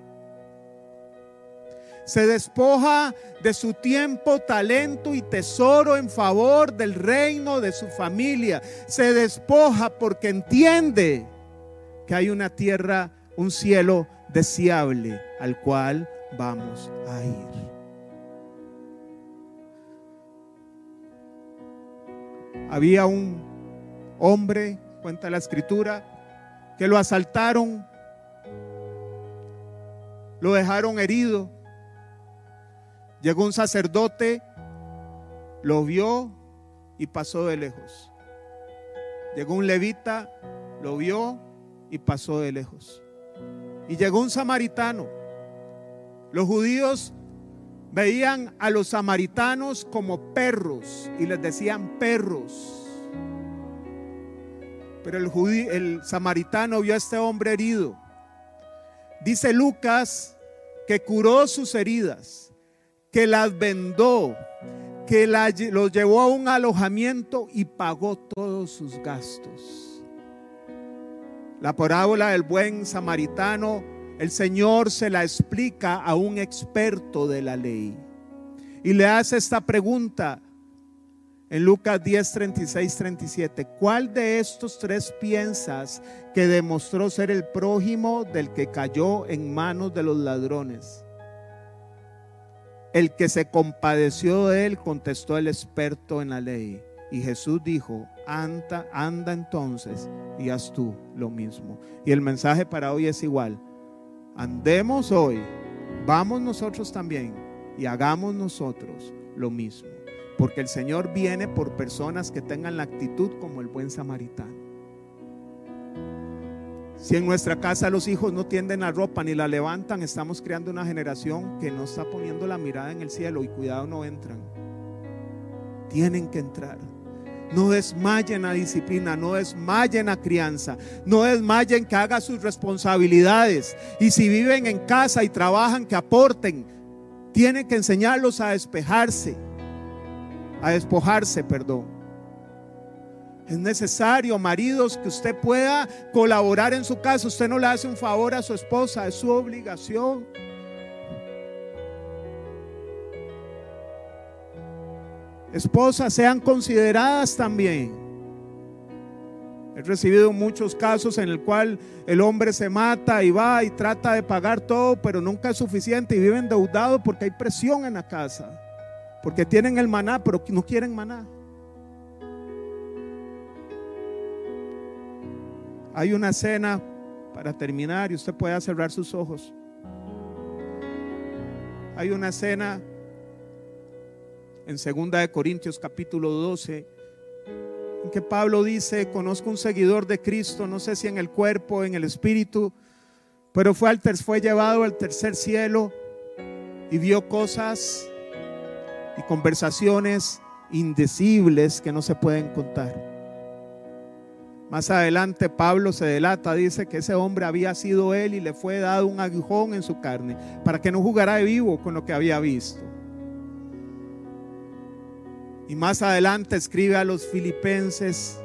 Se despoja de su tiempo, talento y tesoro en favor del reino de su familia. Se despoja porque entiende que hay una tierra, un cielo deseable al cual vamos a ir. Había un hombre, cuenta la escritura, que lo asaltaron, lo dejaron herido. Llegó un sacerdote, lo vio y pasó de lejos. Llegó un levita, lo vio y pasó de lejos. Y llegó un samaritano. Los judíos veían a los samaritanos como perros y les decían perros. Pero el, el samaritano vio a este hombre herido. Dice Lucas que curó sus heridas, que las vendó, que los llevó a un alojamiento y pagó todos sus gastos. La parábola del buen samaritano el Señor se la explica a un experto de la ley y le hace esta pregunta en Lucas 10, 36, 37. ¿Cuál de estos tres piensas que demostró ser el prójimo del que cayó en manos de los ladrones? El que se compadeció de él, contestó el experto en la ley. Y Jesús dijo, anda, anda entonces y haz tú lo mismo. Y el mensaje para hoy es igual andemos hoy, vamos nosotros también y hagamos nosotros lo mismo. Porque el Señor viene por personas que tengan la actitud como el buen samaritano. Si en nuestra casa los hijos no tienden la ropa ni la levantan, estamos creando una generación que no está poniendo la mirada en el cielo y cuidado no entran. Tienen que entrar. No desmayen a disciplina, no desmayen a crianza, no desmayen que haga sus responsabilidades. Y si viven en casa y trabajan, que aporten. Tienen que enseñarlos a despejarse, a despojarse, perdón. Es necesario, maridos, que usted pueda colaborar en su casa. Usted no le hace un favor a su esposa, es su obligación. Esposas sean consideradas también. He recibido muchos casos en el cual el hombre se mata y va y trata de pagar todo, pero nunca es suficiente y vive endeudado porque hay presión en la casa. Porque tienen el maná, pero no quieren maná. Hay una cena para terminar y usted puede cerrar sus ojos. Hay una cena en 2 de Corintios capítulo 12, en que Pablo dice, conozco un seguidor de Cristo, no sé si en el cuerpo, en el espíritu, pero fue, al fue llevado al tercer cielo y vio cosas y conversaciones indecibles que no se pueden contar. Más adelante Pablo se delata, dice que ese hombre había sido él y le fue dado un aguijón en su carne para que no jugara de vivo con lo que había visto. Y más adelante escribe a los filipenses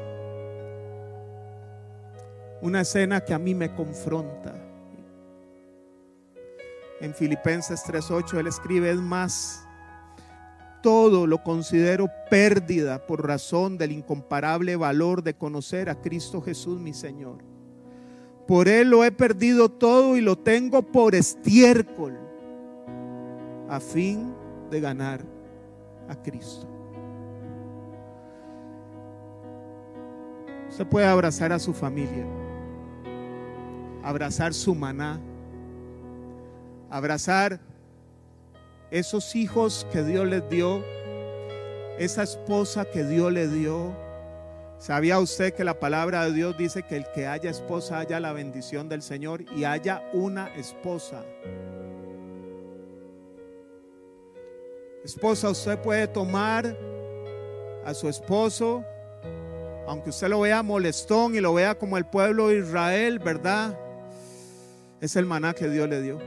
una escena que a mí me confronta. En Filipenses 3:8 él escribe, es más, todo lo considero pérdida por razón del incomparable valor de conocer a Cristo Jesús mi Señor. Por Él lo he perdido todo y lo tengo por estiércol, a fin de ganar a Cristo. Usted puede abrazar a su familia, abrazar su maná, abrazar esos hijos que Dios les dio, esa esposa que Dios le dio. ¿Sabía usted que la palabra de Dios dice que el que haya esposa haya la bendición del Señor y haya una esposa? Esposa, usted puede tomar a su esposo aunque usted lo vea molestón y lo vea como el pueblo de Israel, ¿verdad? Es el maná que Dios le dio.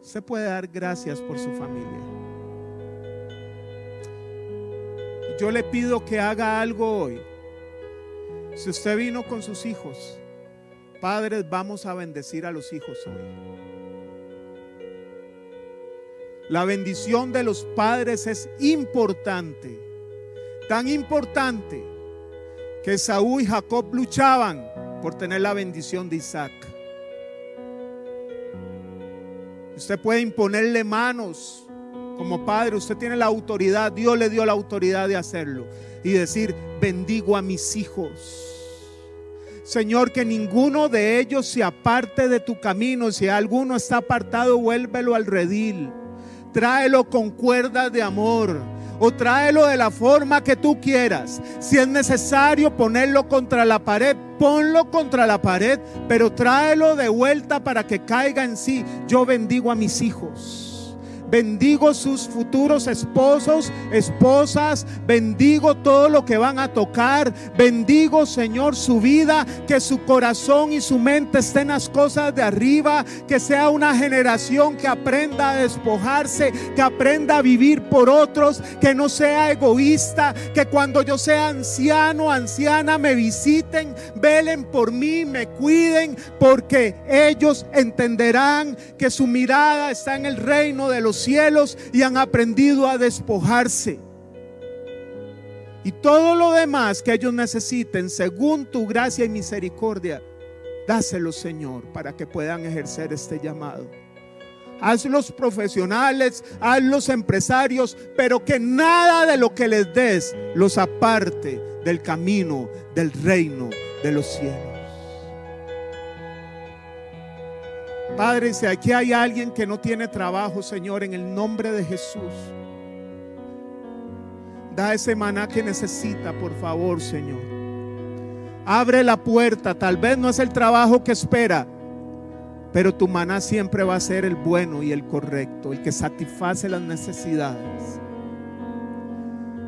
Usted puede dar gracias por su familia. Yo le pido que haga algo hoy. Si usted vino con sus hijos, padres, vamos a bendecir a los hijos hoy. La bendición de los padres es importante, tan importante que Saúl y Jacob luchaban por tener la bendición de Isaac. Usted puede imponerle manos como padre, usted tiene la autoridad, Dios le dio la autoridad de hacerlo y decir, bendigo a mis hijos. Señor, que ninguno de ellos se aparte de tu camino. Si alguno está apartado, vuélvelo al redil tráelo con cuerdas de amor o tráelo de la forma que tú quieras. Si es necesario ponerlo contra la pared, ponlo contra la pared, pero tráelo de vuelta para que caiga en sí. Yo bendigo a mis hijos. Bendigo sus futuros esposos, esposas. Bendigo todo lo que van a tocar. Bendigo, Señor, su vida. Que su corazón y su mente estén las cosas de arriba. Que sea una generación que aprenda a despojarse. Que aprenda a vivir por otros. Que no sea egoísta. Que cuando yo sea anciano, anciana, me visiten. Velen por mí, me cuiden. Porque ellos entenderán que su mirada está en el reino de los cielos y han aprendido a despojarse. Y todo lo demás que ellos necesiten, según tu gracia y misericordia, dáselo, Señor, para que puedan ejercer este llamado. Haz los profesionales, haz los empresarios, pero que nada de lo que les des los aparte del camino del reino de los cielos. Padre, si aquí hay alguien que no tiene trabajo, Señor, en el nombre de Jesús, da ese maná que necesita, por favor, Señor. Abre la puerta, tal vez no es el trabajo que espera, pero tu maná siempre va a ser el bueno y el correcto, el que satisface las necesidades.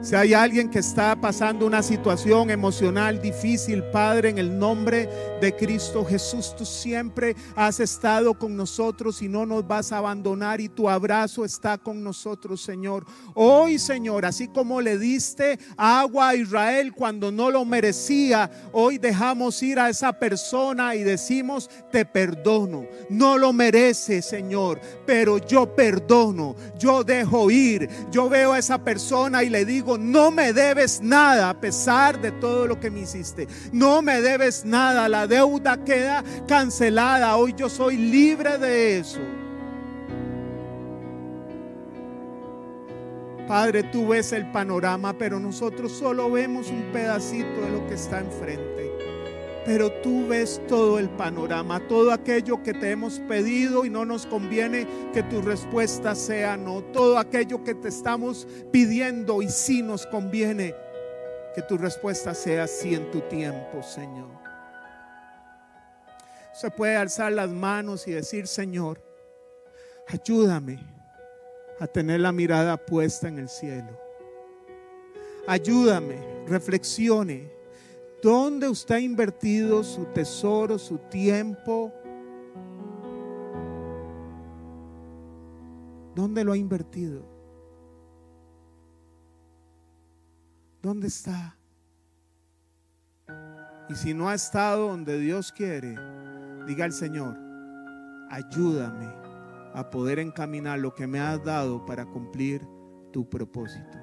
Si hay alguien que está pasando una situación emocional difícil, Padre, en el nombre de Cristo Jesús, tú siempre has estado con nosotros y no nos vas a abandonar y tu abrazo está con nosotros, Señor. Hoy, Señor, así como le diste agua a Israel cuando no lo merecía, hoy dejamos ir a esa persona y decimos, te perdono. No lo merece, Señor, pero yo perdono, yo dejo ir. Yo veo a esa persona y le digo, no me debes nada a pesar de todo lo que me hiciste. No me debes nada, la deuda queda cancelada. Hoy yo soy libre de eso. Padre, tú ves el panorama, pero nosotros solo vemos un pedacito de lo que está enfrente pero tú ves todo el panorama, todo aquello que te hemos pedido y no nos conviene que tu respuesta sea no, todo aquello que te estamos pidiendo y sí nos conviene que tu respuesta sea sí en tu tiempo, Señor. Se puede alzar las manos y decir, Señor, ayúdame a tener la mirada puesta en el cielo. Ayúdame, reflexione ¿Dónde usted ha invertido su tesoro, su tiempo? ¿Dónde lo ha invertido? ¿Dónde está? Y si no ha estado donde Dios quiere, diga al Señor, ayúdame a poder encaminar lo que me has dado para cumplir tu propósito.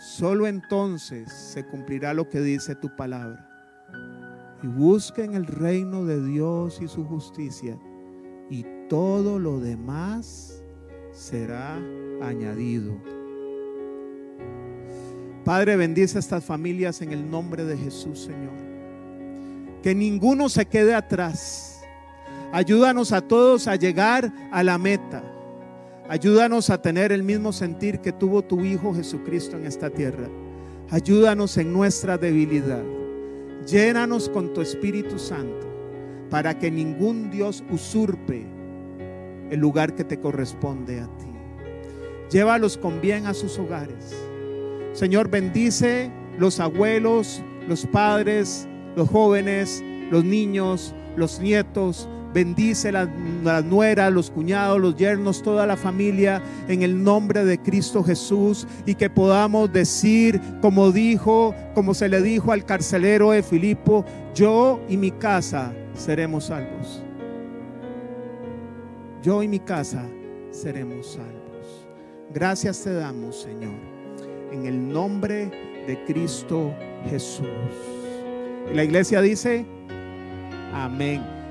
Solo entonces se cumplirá lo que dice tu palabra. Y busquen el reino de Dios y su justicia, y todo lo demás será añadido. Padre, bendice a estas familias en el nombre de Jesús, Señor. Que ninguno se quede atrás. Ayúdanos a todos a llegar a la meta Ayúdanos a tener el mismo sentir que tuvo tu Hijo Jesucristo en esta tierra. Ayúdanos en nuestra debilidad. Llénanos con tu Espíritu Santo para que ningún Dios usurpe el lugar que te corresponde a ti. Llévalos con bien a sus hogares. Señor, bendice los abuelos, los padres, los jóvenes, los niños, los nietos, Bendice las la nueras, los cuñados, los yernos, toda la familia en el nombre de Cristo Jesús y que podamos decir, como dijo, como se le dijo al carcelero de Filipo, yo y mi casa seremos salvos. Yo y mi casa seremos salvos. Gracias te damos, Señor, en el nombre de Cristo Jesús. Y la iglesia dice, amén.